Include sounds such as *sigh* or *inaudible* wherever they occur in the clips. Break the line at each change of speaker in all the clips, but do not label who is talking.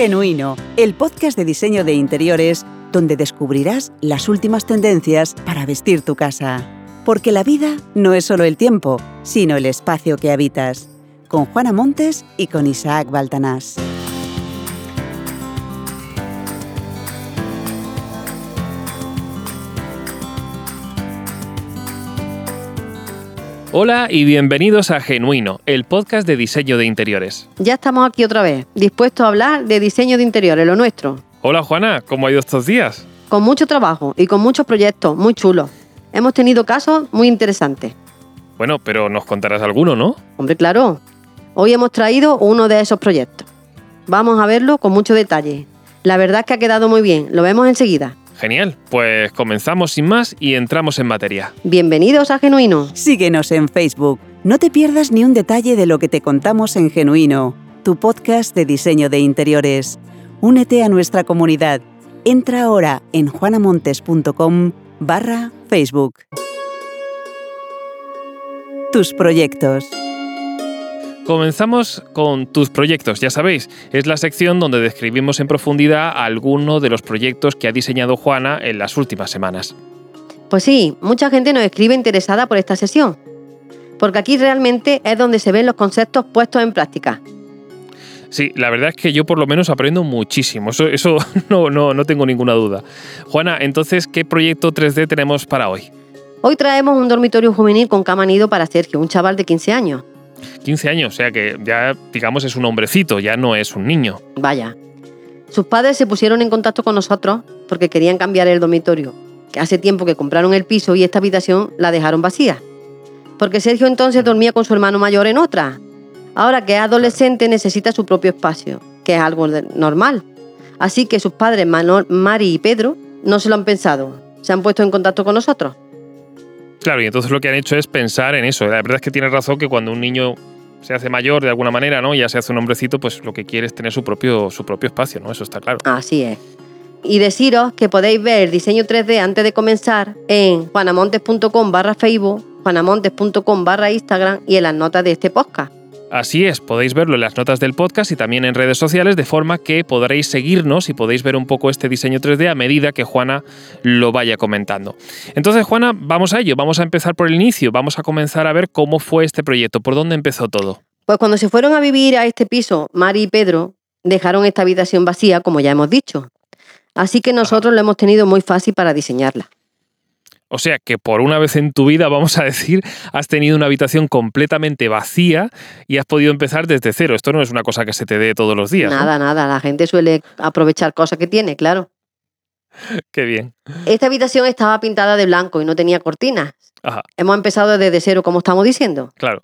Genuino, el podcast de diseño de interiores donde descubrirás las últimas tendencias para vestir tu casa. Porque la vida no es solo el tiempo, sino el espacio que habitas. Con Juana Montes y con Isaac Baltanás.
Hola y bienvenidos a Genuino, el podcast de diseño de interiores.
Ya estamos aquí otra vez, dispuestos a hablar de diseño de interiores, lo nuestro.
Hola Juana, ¿cómo ha ido estos días?
Con mucho trabajo y con muchos proyectos muy chulos. Hemos tenido casos muy interesantes.
Bueno, pero nos contarás alguno, ¿no?
Hombre, claro. Hoy hemos traído uno de esos proyectos. Vamos a verlo con mucho detalle. La verdad es que ha quedado muy bien, lo vemos enseguida.
Genial, pues comenzamos sin más y entramos en materia.
Bienvenidos a Genuino.
Síguenos en Facebook. No te pierdas ni un detalle de lo que te contamos en Genuino, tu podcast de diseño de interiores. Únete a nuestra comunidad. Entra ahora en juanamontes.com barra Facebook. Tus proyectos.
Comenzamos con tus proyectos, ya sabéis, es la sección donde describimos en profundidad alguno de los proyectos que ha diseñado Juana en las últimas semanas.
Pues sí, mucha gente nos escribe interesada por esta sesión, porque aquí realmente es donde se ven los conceptos puestos en práctica.
Sí, la verdad es que yo por lo menos aprendo muchísimo, eso, eso *laughs* no, no, no tengo ninguna duda. Juana, entonces, ¿qué proyecto 3D tenemos para hoy?
Hoy traemos un dormitorio juvenil con cama nido para Sergio, un chaval de 15 años.
15 años, o sea que ya, digamos, es un hombrecito, ya no es un niño.
Vaya. Sus padres se pusieron en contacto con nosotros porque querían cambiar el dormitorio, que hace tiempo que compraron el piso y esta habitación la dejaron vacía. Porque Sergio entonces dormía con su hermano mayor en otra. Ahora que es adolescente necesita su propio espacio, que es algo normal. Así que sus padres, Mari y Pedro, no se lo han pensado. Se han puesto en contacto con nosotros.
Claro, y entonces lo que han hecho es pensar en eso. La verdad es que tienes razón que cuando un niño se hace mayor de alguna manera, ¿no? Ya se hace un hombrecito, pues lo que quiere es tener su propio, su propio espacio, ¿no? Eso está claro.
Así es. Y deciros que podéis ver el diseño 3D antes de comenzar en juanamontes.com barra Facebook, juanamontes.com barra Instagram y en las notas de este podcast.
Así es, podéis verlo en las notas del podcast y también en redes sociales, de forma que podréis seguirnos y podéis ver un poco este diseño 3D a medida que Juana lo vaya comentando. Entonces, Juana, vamos a ello, vamos a empezar por el inicio, vamos a comenzar a ver cómo fue este proyecto, por dónde empezó todo.
Pues cuando se fueron a vivir a este piso, Mari y Pedro dejaron esta habitación vacía, como ya hemos dicho. Así que nosotros lo hemos tenido muy fácil para diseñarla.
O sea que por una vez en tu vida, vamos a decir, has tenido una habitación completamente vacía y has podido empezar desde cero. Esto no es una cosa que se te dé todos los días.
Nada,
¿no?
nada. La gente suele aprovechar cosas que tiene, claro. *laughs*
Qué bien.
Esta habitación estaba pintada de blanco y no tenía cortinas.
Ajá,
Hemos empezado desde cero, como estamos diciendo.
claro.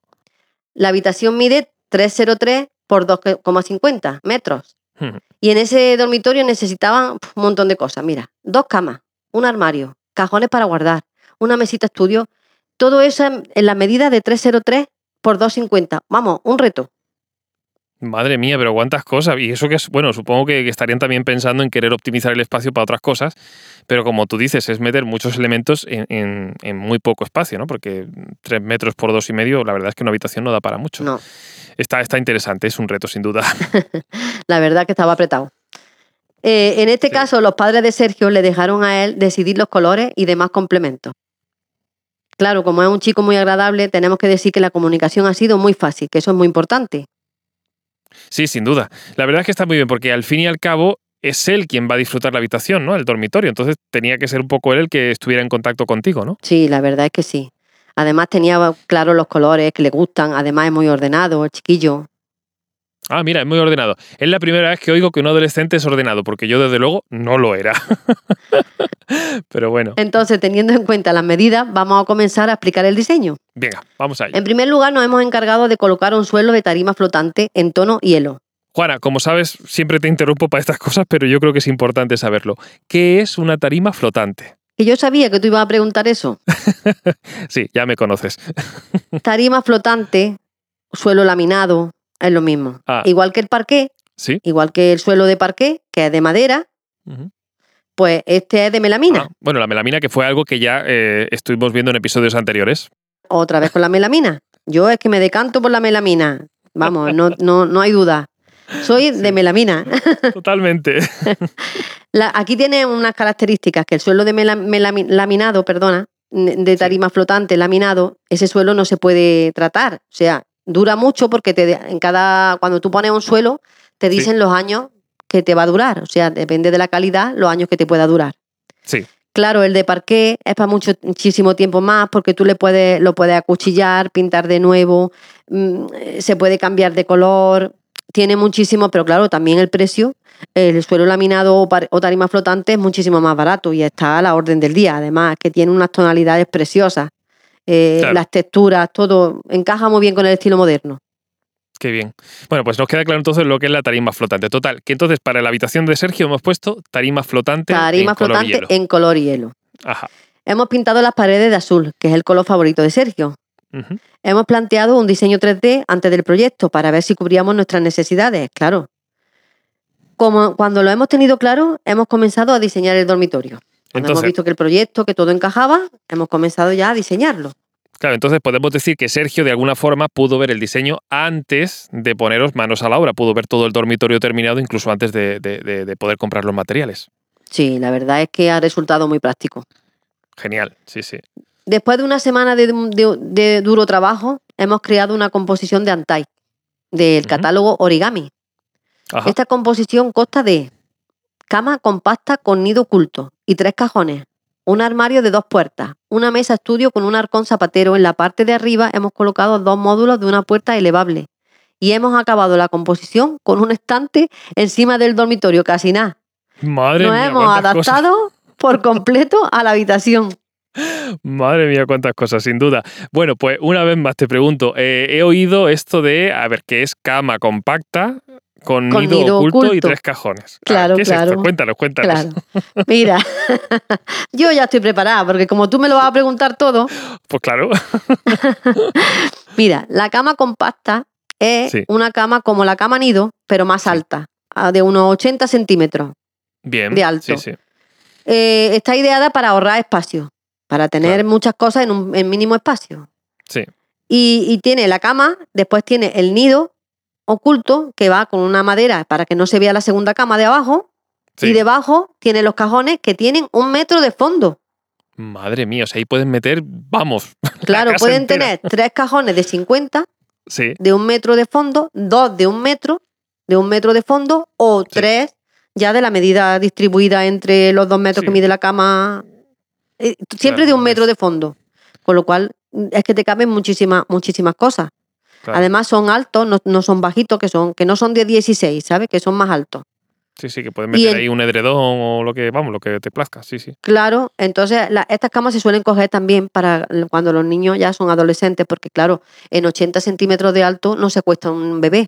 La habitación mide 303 por 2,50 metros.
Ujú.
Y en ese dormitorio necesitaban un montón de cosas. Mira, dos camas, un armario, cajones para guardar, una mesita estudio. Todo eso en la medida de 303 por 2,50. Vamos, un reto.
Madre mía, pero cuántas cosas. Y eso que es, bueno, supongo que que estarían también pensando en querer optimizar el espacio para otras cosas, pero como tú dices, es meter muchos elementos en, en- en muy poco espacio, ¿no? Porque tres metros por dos y medio, la verdad es que una habitación no da para mucho.
No,
Está, está interesante, es un reto sin duda. *laughs*
la verdad que estaba apretado. Eh, en este
Sí.
caso, los padres de Sergio le dejaron a él decidir los colores y demás complementos. Claro, como es un chico muy agradable, tenemos que decir que la comunicación ha sido muy fácil, que eso es muy importante.
Sí, sin duda. La verdad es que está muy bien, porque al fin y al cabo es él quien va a disfrutar la habitación, ¿no? El dormitorio. Entonces tenía que ser un poco él el que estuviera en contacto contigo, ¿no?
Sí, la verdad es que sí. Además tenía claro los colores que le gustan, además es muy ordenado, el chiquillo.
Ah, mira, es muy ordenado. Es la primera vez que oigo que un adolescente es ordenado, porque yo desde luego no lo era. *laughs* Pero bueno,
Entonces, teniendo en cuenta las medidas, vamos a comenzar a explicar el diseño.
venga, vamos allá.
En primer lugar, nos hemos encargado de colocar un suelo de tarima flotante en tono hielo.
Juana, como sabes, siempre te interrumpo para estas cosas, pero yo creo que es importante saberlo. ¿Qué es una tarima flotante?
Que yo sabía que tú ibas a preguntar eso. *laughs*
Sí, ya me conoces. *laughs*
Tarima flotante, suelo laminado, es lo mismo.
Ah.
Igual que el parqué,
¿Sí?
igual que el suelo de parqué, que es de madera, pues este es de melamina.
Ah, bueno, la melamina, que fue algo que ya eh, estuvimos viendo en episodios anteriores.
Otra vez con la melamina. Yo es que me decanto por la melamina. Vamos, no, no, no hay duda. Soy *laughs* de melamina. *laughs*
Totalmente.
La- aquí tiene unas características que el suelo de mela- melami- laminado, perdona, de tarima flotante laminado, ese suelo no se puede tratar. O sea, dura mucho porque te, en cada, cuando tú pones un suelo, te
Sí.
dicen los años que te va a durar. O sea, depende de la calidad, los años que te pueda durar.
Sí,
Claro, el de parqué es para mucho, muchísimo tiempo más porque tú le puedes, lo puedes acuchillar, pintar de nuevo, mm, se puede cambiar de color, tiene muchísimo, pero claro, también el precio, el suelo laminado o, o tarima flotante es muchísimo más barato y está a la orden del día. Además, que tiene unas tonalidades preciosas, eh,
Claro.
las texturas, todo encaja muy bien con el estilo moderno.
qué bien. Bueno, pues nos queda claro entonces lo que es la tarima flotante. Total, que entonces para la habitación de Sergio hemos puesto tarima flotante.
Tarima
en color
flotante
hielo.
en color hielo.
Ajá.
Hemos pintado las paredes de azul, que es el color favorito de Sergio. Hemos planteado un diseño 3D antes del proyecto para ver si cubríamos nuestras necesidades, claro. Como cuando lo hemos tenido claro, hemos comenzado a diseñar el dormitorio. Cuando hemos visto que el proyecto, que todo encajaba, hemos comenzado ya a diseñarlo.
Claro, entonces podemos decir que Sergio de alguna forma pudo ver el diseño antes de poneros manos a la obra, pudo ver todo el dormitorio terminado incluso antes de, de- de- de poder comprar los materiales.
Sí, la verdad es que ha resultado muy práctico.
Genial, sí, sí.
Después de una semana de, duro trabajo, hemos creado una composición de Antai, del catálogo Origami.
Ajá.
Esta composición consta de cama compacta con nido oculto y tres cajones, un armario de dos puertas, una mesa estudio con un arcón zapatero. En la parte de arriba hemos colocado dos módulos de una puerta elevable y hemos acabado la composición con un estante encima del dormitorio, casi nada.
Madre
Nos
mía,
hemos
cosas.
adaptado por completo a la habitación.
Madre mía, cuántas cosas, sin duda. Bueno, pues una vez más te pregunto, eh, he oído esto de, a ver, que es cama compacta con,
Con
nido,
nido
oculto, y tres cajones. A ver,
Claro,
¿qué es
claro.
esto? Cuéntanos, cuéntanos.
Claro. *laughs* Mira, *laughs* yo ya estoy preparada porque como tú me lo vas a preguntar todo,
Pues claro. *laughs*
Mira, la cama compacta es
Sí.
una cama como la cama nido, pero más alta, de unos 80 centímetros.
Bien.
De alto.
Sí, sí.
Eh, está ideada para ahorrar espacio, para tener
Claro.
muchas cosas en un en mínimo espacio.
Sí.
Y, y tiene la cama, después tiene el nido oculto, que va con una madera para que no se vea la segunda cama de abajo,
sí.
y debajo tiene los cajones que tienen un metro de fondo.
Madre mía, o sea, ahí pueden meter, vamos. *laughs*
Claro, pueden
entera.
tener tres cajones de 50
Sí.
de un metro de fondo, dos de un metro, de un metro de fondo, o
Sí.
tres ya de la medida distribuida entre los dos metros que mide la cama. Eh, Siempre
Claro,
de un metro de fondo. Con lo cual, es que te caben muchísimas, muchísimas cosas.
Claro.
Además, son altos, no, no son bajitos, que son, que no son de 16, ¿sabes? Que son más altos.
Sí, sí, que pueden
y
meter
el-
ahí un edredón o lo que, vamos, lo que te plazca. Sí, sí.
Claro, entonces la- estas camas se suelen coger también para cuando los niños ya son adolescentes, porque claro, en 80 centímetros de alto no se cuesta un bebé.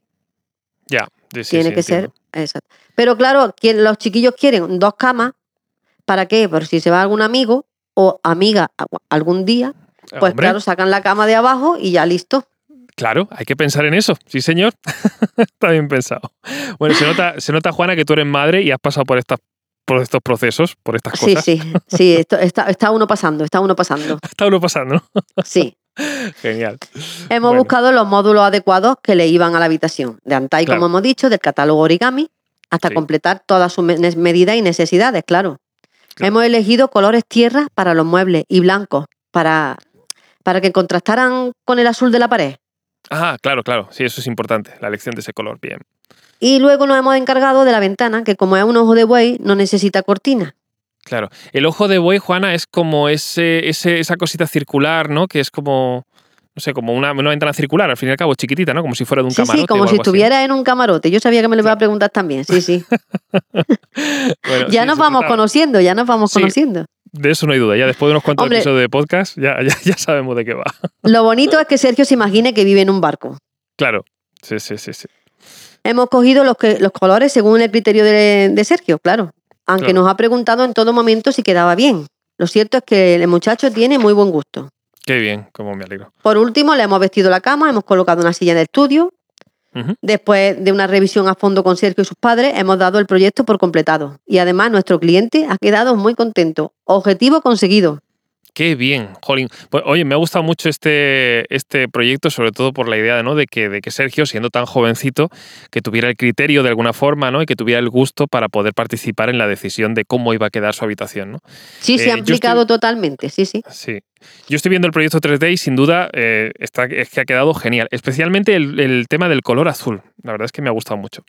Ya. sí, sí,
Tiene
sí,
que
entiendo.
ser. Exacto. Pero claro, quien- los chiquillos quieren dos camas. ¿Para qué? Por si se va algún amigo o amiga algún día, pues
Hombre,
claro, sacan la cama de abajo y ya listo.
Claro, hay que pensar en eso, sí señor. *laughs* Está bien pensado. Bueno, se nota, se nota, Juana, que tú eres madre y has pasado por estas por estos procesos, por estas
Sí,
cosas.
sí, sí, esto, está, está uno pasando, está uno pasando. *laughs*
Está uno pasando.
Sí. *laughs*
Genial.
Hemos
Bueno.
buscado los módulos adecuados que le iban a la habitación. De Antai,
Claro.
como hemos dicho, del catálogo origami, hasta
Sí.
completar todas sus me- medidas y necesidades, claro.
Claro.
Hemos elegido colores tierra para los muebles y blancos para, para que contrastaran con el azul de la pared.
Ah, claro, claro. Sí, eso es importante, la elección de ese color. Bien.
Y luego nos hemos encargado de la ventana, que como es un ojo de buey, no necesita cortina.
Claro. El ojo de buey, Juana, es como ese, ese- esa cosita circular, ¿no? Que es como, no sé, como una, una ventana circular, al fin y al cabo, chiquitita, ¿no? Como si fuera de un
Sí,
camarote.
sí, como
o
si
así.
estuviera en un camarote. Yo sabía que me lo iba a preguntar también. Sí, sí. *laughs*
Bueno,
ya
sí,
nos vamos conociendo, ya nos vamos
Sí.
conociendo.
De eso no hay duda. Ya después de unos cuantos
Hombre.
episodios de podcast, ya, ya, ya sabemos de qué va.
Lo bonito es que Sergio se imagine que vive en un barco.
Claro. Sí, sí, sí, sí.
Hemos cogido los, que, los colores según el criterio de, de Sergio, claro. Aunque
Claro.
nos ha preguntado en todo momento si quedaba bien. Lo cierto es que el muchacho tiene muy buen gusto.
Qué bien, como me alegro.
Por último, le hemos vestido la cama, hemos colocado una silla en el estudio. Después de una revisión a fondo con Sergio y sus padres, hemos dado el proyecto por completado. Y además, nuestro cliente ha quedado muy contento. Objetivo conseguido.
Qué bien, Jolín. Pues, oye, me ha gustado mucho este, este proyecto, sobre todo por la idea ¿no? de, que, de que Sergio, siendo tan jovencito, que tuviera el criterio de alguna forma ¿no? y que tuviera el gusto para poder participar en la decisión de cómo iba a quedar su habitación. ¿no?
Sí, se ha implicado totalmente, sí, sí.
Sí. Yo estoy viendo el proyecto 3D y sin duda eh, está, es que ha quedado genial, especialmente el, tema del color azul. La verdad es que me ha gustado mucho.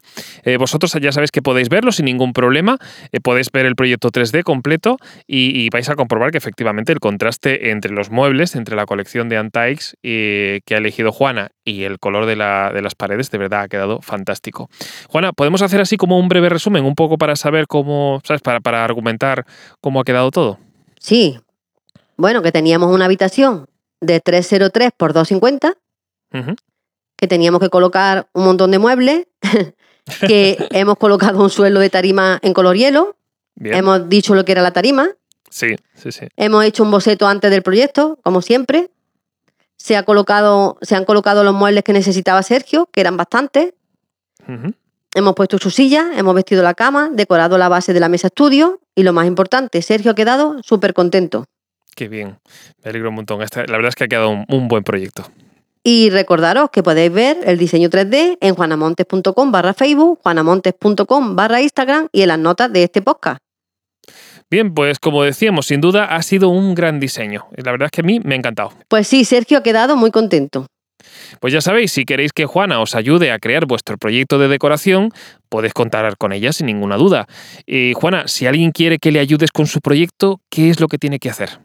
Eh, vosotros ya sabéis que podéis verlo sin ningún problema, eh, podéis ver el proyecto 3D completo y, vais a comprobar que efectivamente el contraste entre los muebles, entre la colección de Antaix que ha elegido Juana y el color de, las paredes, de verdad ha quedado fantástico. Juana, ¿podemos hacer así como un breve resumen, un poco para saber cómo, ¿sabes? Para, para argumentar cómo ha quedado todo.
Sí, bueno, que teníamos una habitación de 303 por 250, que teníamos que colocar un montón de muebles, *laughs* que *laughs* hemos colocado un suelo de tarima en color hielo, hemos dicho lo que era la tarima.
Sí, sí, sí.
Hemos hecho un boceto antes del proyecto, como siempre. Se, ha colocado, se han colocado los muebles que necesitaba Sergio, que eran bastantes. Hemos puesto su silla, hemos vestido la cama, decorado la base de la mesa estudio y lo más importante, Sergio ha quedado súper contento.
Qué bien, me alegro un montón. la verdad es que ha quedado un, buen proyecto.
Y recordaros que podéis ver el diseño 3D en juanamontes.com barra Facebook, juanamontes.com barra Instagram y en las notas de este podcast.
Bien, pues como decíamos, sin duda ha sido un gran diseño. La verdad es que a mí me ha encantado.
Pues sí, Sergio ha quedado muy contento.
Pues ya sabéis, si queréis que Juana os ayude a crear vuestro proyecto de decoración, podéis contar con ella sin ninguna duda. Y Juana, si alguien quiere que le ayudes con su proyecto, ¿qué es lo que tiene que hacer?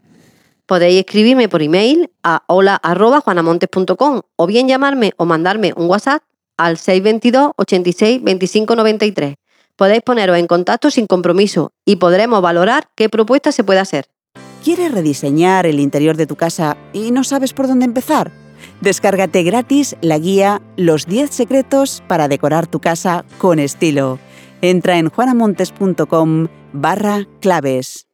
Podéis escribirme por email a hola.juanamontes.com o bien llamarme o mandarme un WhatsApp al 622 86 25 93. Podéis poneros en contacto sin compromiso y podremos valorar qué propuesta se puede hacer.
¿Quieres rediseñar el interior de tu casa y no sabes por dónde empezar? Descárgate gratis la guía Los 10 secretos para decorar tu casa con estilo. Entra en juanamontes.com barra claves.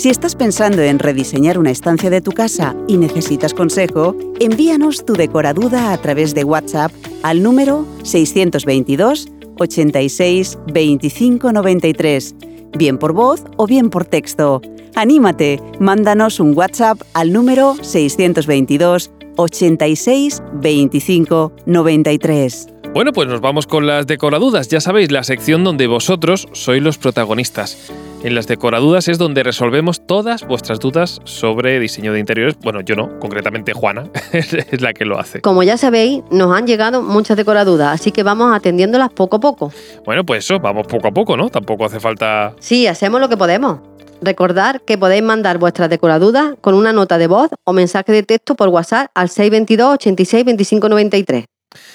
Si estás pensando en rediseñar una estancia de tu casa y necesitas consejo, envíanos tu decoraduda a través de WhatsApp al número 622 86 25 93, bien por voz o bien por texto. Anímate, mándanos un WhatsApp al número 622 86 25 93.
Bueno, pues nos vamos con las decoradudas. Ya sabéis, la sección donde vosotros sois los protagonistas. En las decoradudas es donde resolvemos todas vuestras dudas sobre diseño de interiores. Bueno, yo no, concretamente Juana *laughs* es la que lo hace.
Como ya sabéis, nos han llegado muchas decoradudas, así que vamos atendiéndolas poco a poco.
Bueno, pues eso, vamos poco a poco, ¿no? Tampoco hace falta...
Sí, hacemos lo que podemos. Recordad que podéis mandar vuestras decoradudas con una nota de voz o mensaje de texto por WhatsApp al 622 86 25 93.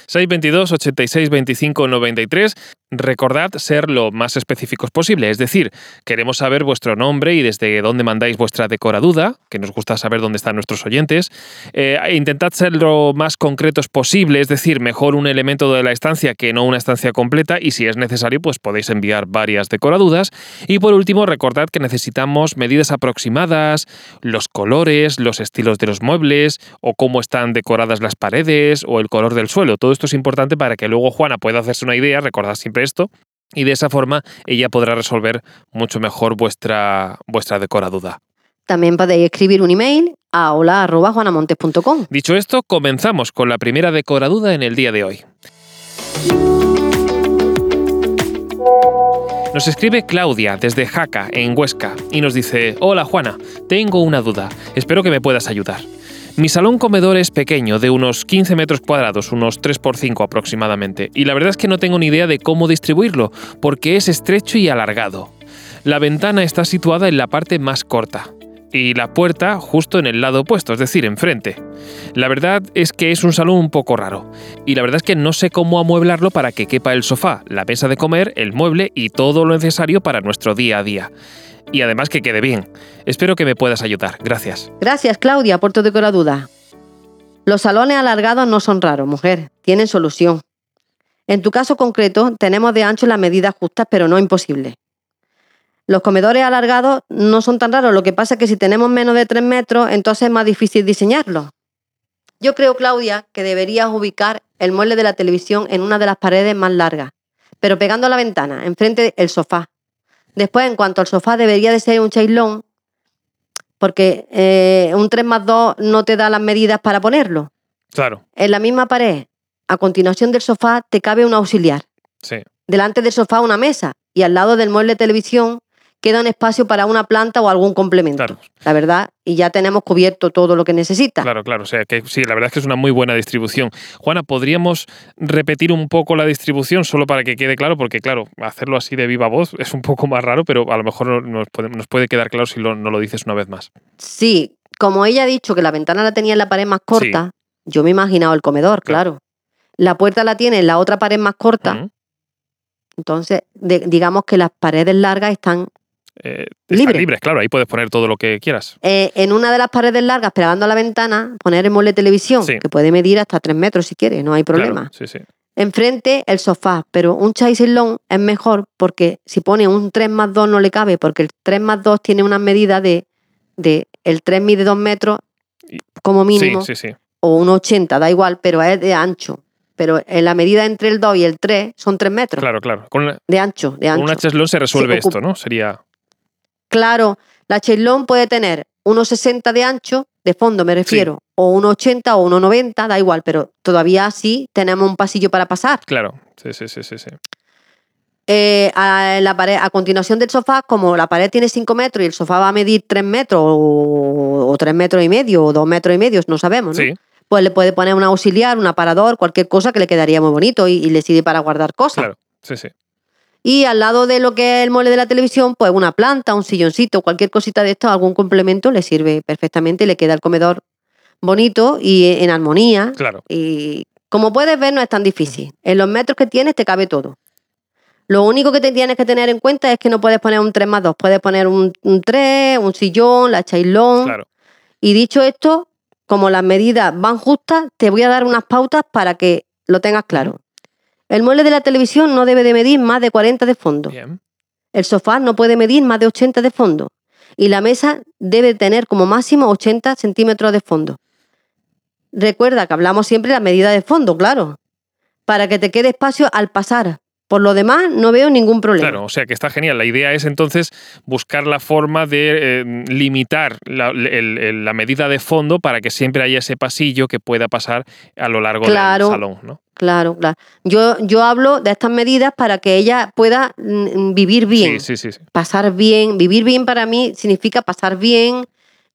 622 86 25 93. Recordad ser lo más específicos posible, es decir, queremos saber vuestro nombre y desde dónde mandáis vuestra decoraduda, que nos gusta saber dónde están nuestros oyentes. Eh, intentad ser lo más concretos posible, es decir, mejor un elemento de la estancia que no una estancia completa y si es necesario, pues podéis enviar varias decoradudas. Y por último, recordad que necesitamos medidas aproximadas, los colores, los estilos de los muebles o cómo están decoradas las paredes o el color del suelo. Todo esto es importante para que luego Juana pueda hacerse una idea, recordad siempre esto, y de esa forma ella podrá resolver mucho mejor vuestra, vuestra decoraduda.
También podéis escribir un email a hola.juanamontes.com.
Dicho esto, comenzamos con la primera decoraduda en el día de hoy. Nos escribe Claudia desde Jaca, en Huesca, y nos dice, Hola Juana, tengo una duda, espero que me puedas ayudar. Mi salón comedor es pequeño, de unos 15 metros cuadrados, unos 3 por 5 aproximadamente, y la verdad es que no tengo ni idea de cómo distribuirlo, porque es estrecho y alargado. La ventana está situada en la parte más corta, y la puerta justo en el lado opuesto, es decir, enfrente. La verdad es que es un salón un poco raro, y la verdad es que no sé cómo amueblarlo para que quepa el sofá, la mesa de comer, el mueble y todo lo necesario para nuestro día a día y además que quede bien. Espero que me puedas ayudar. Gracias.
Gracias, Claudia, por tu decoraduda. Los salones alargados no son raros, mujer. Tienen solución. En tu caso concreto, tenemos de ancho las medidas justas, pero no imposibles. Los comedores alargados no son tan raros, lo que pasa es que si tenemos menos de 3 metros, entonces es más difícil diseñarlos. Yo creo, Claudia, que deberías ubicar el mueble de la televisión en una de las paredes más largas, pero pegando a la ventana, enfrente del sofá, Después, en cuanto al sofá, debería de ser un chailón, porque eh, un 3 más 2 no te da las medidas para ponerlo.
Claro,
En la misma pared, a continuación del sofá, te cabe un auxiliar.
sí.
Delante del sofá una mesa y al lado del mueble de televisión queda un espacio para una planta o algún complemento.
Claro.
La verdad, y ya tenemos cubierto todo lo que necesita.
Claro, claro. O sea que sí, la verdad es que es una muy buena distribución. Juana, ¿podríamos repetir un poco la distribución solo para que quede claro? Porque, claro, hacerlo así de viva voz es un poco más raro, pero a lo mejor no- nos puede, nos puede quedar claro si lo- no lo dices una vez más.
Sí, como ella ha dicho que la ventana la tenía en la pared más corta, yo me he imaginado el comedor,
Claro.
claro. La puerta la tiene en la otra pared más corta, entonces de- digamos que las paredes largas están
Eh,
Libre.
libres, claro, ahí puedes poner todo lo que quieras.
eh, en una de las paredes largas, pegando a la ventana, poner el mueble de televisión,
Sí.
que puede medir hasta 3 metros si quiere, no hay problema.
Claro, sí, sí.
Enfrente el sofá, pero un chaiselón es mejor porque si pone un 3 más 2 no le cabe, porque el 3 más 2 tiene unas medidas de, de el 3 mide 2 metros como mínimo,
Sí, sí, sí.
o un 80, da igual, pero es de ancho. Pero en la medida entre el 2 y el 3 son 3 metros
Claro, claro. Con, una-
de ancho, de
con
ancho.
una cheslón se resuelve esto, ¿no? Sería.
Claro, la cheslón puede tener 1,60 de ancho, de fondo me refiero, o 1,80 o 1,90, da igual, pero todavía así tenemos un pasillo para pasar.
Claro. Sí, sí, sí, sí. sí.
Eh, a, la pared, a continuación del sofá, como la pared tiene 5 metros y el sofá va a medir 3 metros o, o 3 metros y medio o 2 metros y medio, no sabemos, ¿no?
Sí,
Pues le puede poner un auxiliar, un aparador, cualquier cosa que le quedaría muy bonito y, y le sirve para guardar cosas.
claro. Sí, sí.
Y al lado de lo que es el mueble de la televisión, pues una planta, un silloncito, cualquier cosita de esto, algún complemento le sirve perfectamente y le queda el comedor bonito y en armonía.
Claro.
Y como puedes ver, no es tan difícil. En los metros que tienes te cabe todo. Lo único que te tienes que tener en cuenta es que no puedes poner un 3 más 2. Puedes poner un, un 3, un sillón, la chailón.
Claro.
Y dicho esto, como las medidas van justas, te voy a dar unas pautas para que lo tengas claro. El mueble de la televisión no debe de medir más de 40 de fondo.
Bien.
El sofá no puede medir más de 80 de fondo. Y la mesa debe tener como máximo 80 centímetros de fondo. Recuerda que hablamos siempre de la medida de fondo, claro. Para que te quede espacio al pasar. Por lo demás, no veo ningún problema.
Claro, o sea que está genial. La idea es entonces buscar la forma de eh, limitar la, el- el- la medida de fondo para que siempre haya ese pasillo que pueda pasar a lo largo
Claro.
del salón, ¿no?
Claro, claro. Yo, yo hablo de estas medidas para que ella pueda mm, vivir bien.
Sí, sí, sí,
pasar bien. Vivir bien para mí significa pasar bien,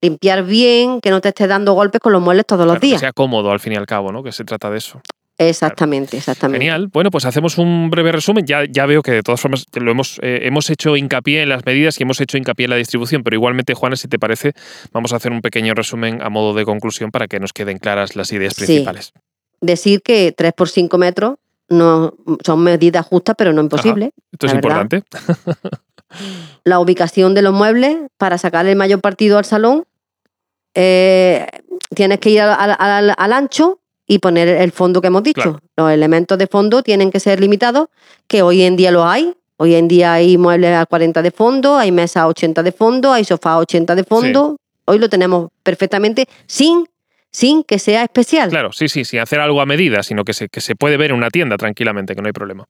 limpiar bien, que no te estés dando golpes con los muebles todos los
Claro, que
días.
sea cómodo al fin y al cabo, ¿no? Que se trata de eso.
Exactamente, exactamente.
Genial. Bueno, pues hacemos un breve resumen. Ya, ya veo que de todas formas lo hemos, eh, hemos hecho hincapié en las medidas y hemos hecho hincapié en la distribución, pero igualmente, Juana, si te parece, vamos a hacer un pequeño resumen a modo de conclusión para que nos queden claras las ideas
Sí.
principales.
Decir que 3 por 5 metros no son medidas justas, pero no imposible.
Esto es
verdad.
importante. *laughs* *laughs*
La ubicación de los muebles para sacar el mayor partido al salón. eh, tienes que ir al, al- al- al ancho y poner el fondo que hemos dicho.
Claro.
Los elementos de fondo tienen que ser limitados, que hoy en día los hay. Hoy en día hay muebles a 40 de fondo, hay mesas a 80 de fondo, hay sofás a 80 de fondo. Hoy lo tenemos perfectamente sin, sin que sea especial.
Claro, sí, sí, sin hacer algo a medida, sino que se, que se puede ver en una tienda tranquilamente, que no hay problema.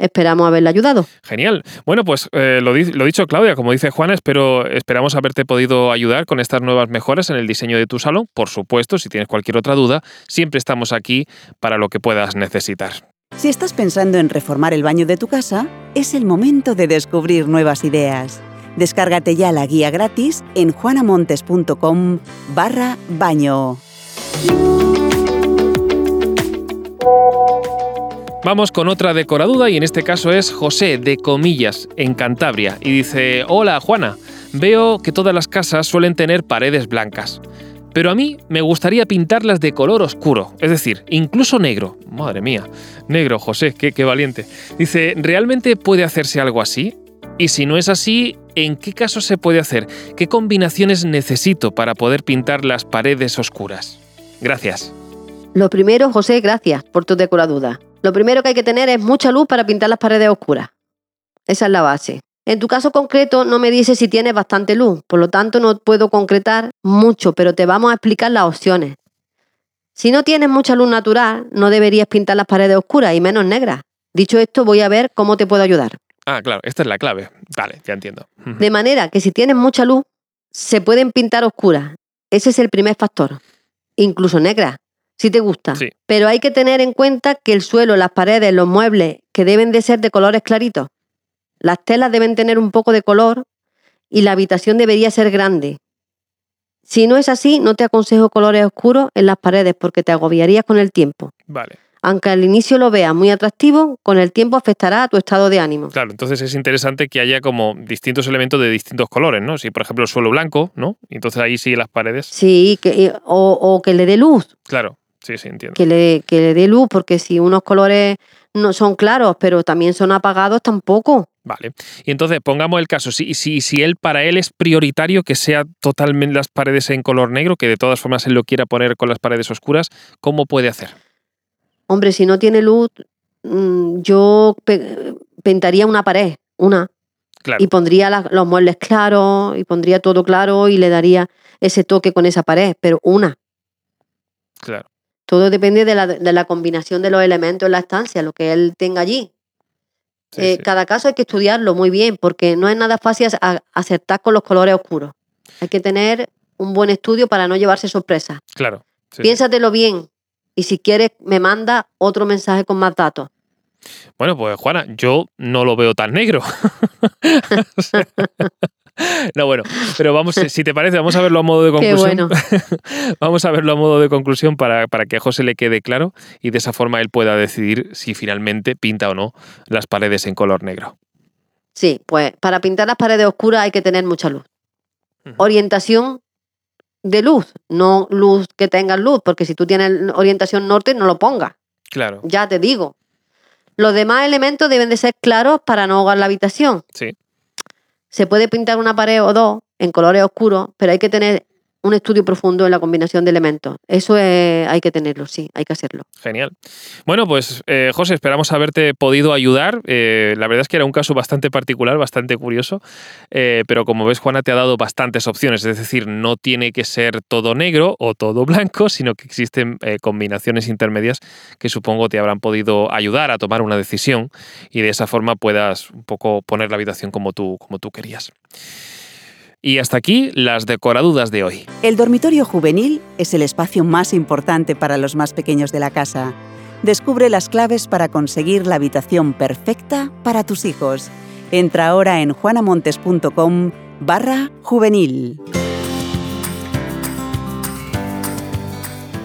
Esperamos haberle ayudado.
Genial. Bueno, pues eh, lo, di- lo dicho, Claudia, como dice Juana, espero, esperamos haberte podido ayudar con estas nuevas mejoras en el diseño de tu salón. Por supuesto, si tienes cualquier otra duda, siempre estamos aquí para lo que puedas necesitar.
Si estás pensando en reformar el baño de tu casa, es el momento de descubrir nuevas ideas. Descárgate ya la guía gratis en juanamontes.com barra baño.
Vamos con otra decoraduda y en este caso es José de Comillas, en Cantabria. Y dice, hola Juana, veo que todas las casas suelen tener paredes blancas. Pero a mí me gustaría pintarlas de color oscuro, es decir, incluso negro. Madre mía, negro, José, qué, qué valiente. Dice, ¿realmente puede hacerse algo así? Y si no es así, ¿en qué caso se puede hacer? ¿Qué combinaciones necesito para poder pintar las paredes oscuras? Gracias.
Lo primero, José, gracias por tu decoraduda. Lo primero que hay que tener es mucha luz para pintar las paredes oscuras. Esa es la base. En tu caso concreto no me dices si tienes bastante luz, por lo tanto no puedo concretar mucho, pero te vamos a explicar las opciones. Si no tienes mucha luz natural, no deberías pintar las paredes oscuras y menos negras. Dicho esto, voy a ver cómo te puedo ayudar.
Ah, claro, esta es la clave. Vale, ya entiendo.
De manera que si tienes mucha luz, se pueden pintar oscuras. Ese es el primer factor. Incluso negras, si te gusta.
Sí.
Pero hay que tener en cuenta que el suelo, las paredes, los muebles, que deben de ser de colores claritos. Las telas deben tener un poco de color y la habitación debería ser grande. Si no es así, no te aconsejo colores oscuros en las paredes porque te agobiarías con el tiempo.
Vale.
Aunque al inicio lo veas muy atractivo, con el tiempo afectará a tu estado de ánimo.
Claro, entonces es interesante que haya como distintos elementos de distintos colores, ¿no? Si, por ejemplo, el suelo blanco, ¿no? Entonces ahí sí las paredes.
Sí, que, o, o que le dé luz,
Claro, sí, sí, entiendo.
que le, que le dé luz, porque si unos colores no son claros, pero también son apagados, tampoco.
Vale. Y entonces pongamos el caso, si, si, si él para él es prioritario que sea totalmente las paredes en color negro, que de todas formas él lo quiera poner con las paredes oscuras, ¿cómo puede hacer?
Hombre, si no tiene luz, mm, yo pe- pintaría una pared, una,
Claro,
y pondría la- los muebles claros, y pondría todo claro, y le daría ese toque con esa pared, pero una.
claro.
Todo depende de la, de la combinación de los elementos en la estancia, lo que él tenga allí.
Sí,
Eh,
sí.
Cada caso hay que estudiarlo muy bien, porque no es nada fácil acertar con los colores oscuros. Hay que tener un buen estudio para no llevarse sorpresas.
Claro. sí.
Piénsatelo bien. Y si quieres, me manda otro mensaje con más datos.
Bueno, pues Juana, yo no lo veo tan negro. *laughs* *laughs* *laughs* O sea, *laughs* no, bueno, pero vamos, si te parece, vamos a verlo a modo de *laughs*
Qué
conclusión.
bueno. *laughs*
Vamos a verlo a modo de conclusión para, para que a José le quede claro y de esa forma él pueda decidir si finalmente pinta o no las paredes en color negro.
Sí, pues para pintar las paredes oscuras hay que tener mucha luz. Orientación de luz, no luz que tengas luz, porque si tú tienes orientación norte, no lo pongas.
Claro,
Ya te digo. Los demás elementos deben de ser claros para no ahogar la habitación.
sí.
Se puede pintar una pared o dos en colores oscuros, pero hay que tener un estudio profundo en la combinación de elementos. Eso es- hay que tenerlo, sí, hay que hacerlo.
Genial. Bueno, pues eh, José, esperamos haberte podido ayudar. Eh, la verdad es que era un caso bastante particular, bastante curioso, eh, pero como ves, Juana te ha dado bastantes opciones. Es decir, no tiene que ser todo negro o todo *laughs* blanco, sino que existen eh, combinaciones intermedias que supongo te habrán podido ayudar a tomar una decisión y de esa forma puedas un poco poner la habitación como tú, como tú querías. Y hasta aquí las decoradudas de hoy.
El dormitorio juvenil es el espacio más importante para los más pequeños de la casa. Descubre las claves para conseguir la habitación perfecta para tus hijos. Entra ahora en juanamontes.com barra juvenil.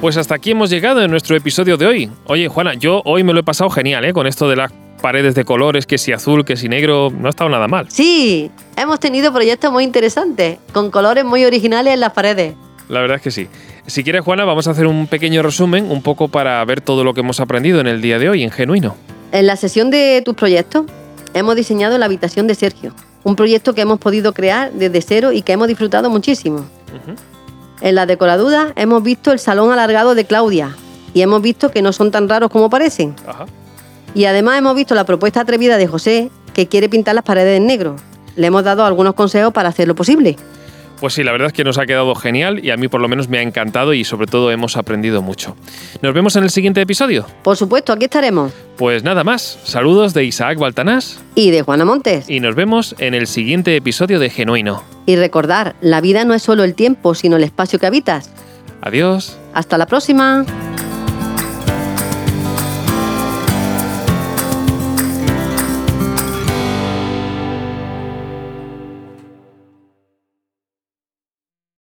Pues hasta aquí hemos llegado en nuestro episodio de hoy. Oye, Juana, yo hoy me lo he pasado genial, ¿eh? Con esto de las paredes de colores, que si azul, que si negro, no ha estado nada mal.
Sí, hemos tenido proyectos muy interesantes, con colores muy originales en las paredes.
La verdad es que sí. Si quieres, Juana, vamos a hacer un pequeño resumen, un poco para ver todo lo que hemos aprendido en el día de hoy, en Genuino.
En la sesión de tus proyectos hemos diseñado la habitación de Sergio, un proyecto que hemos podido crear desde cero y que hemos disfrutado muchísimo. En la decoraduda hemos visto el salón alargado de Claudia y hemos visto que no son tan raros como parecen.
Ajá.
Y además hemos visto la propuesta atrevida de José, que quiere pintar las paredes en negro. Le hemos dado algunos consejos para hacerlo posible.
Pues sí, la verdad es que nos ha quedado genial y a mí por lo menos me ha encantado y sobre todo hemos aprendido mucho. Nos vemos en el siguiente episodio.
Por supuesto, aquí estaremos.
Pues nada más, saludos de Isaac Baltanás
Y de Juana Montes.
y nos vemos en el siguiente episodio de Genuino.
Y recordar, la vida no es solo el tiempo, sino el espacio que habitas.
Adiós.
Hasta la próxima.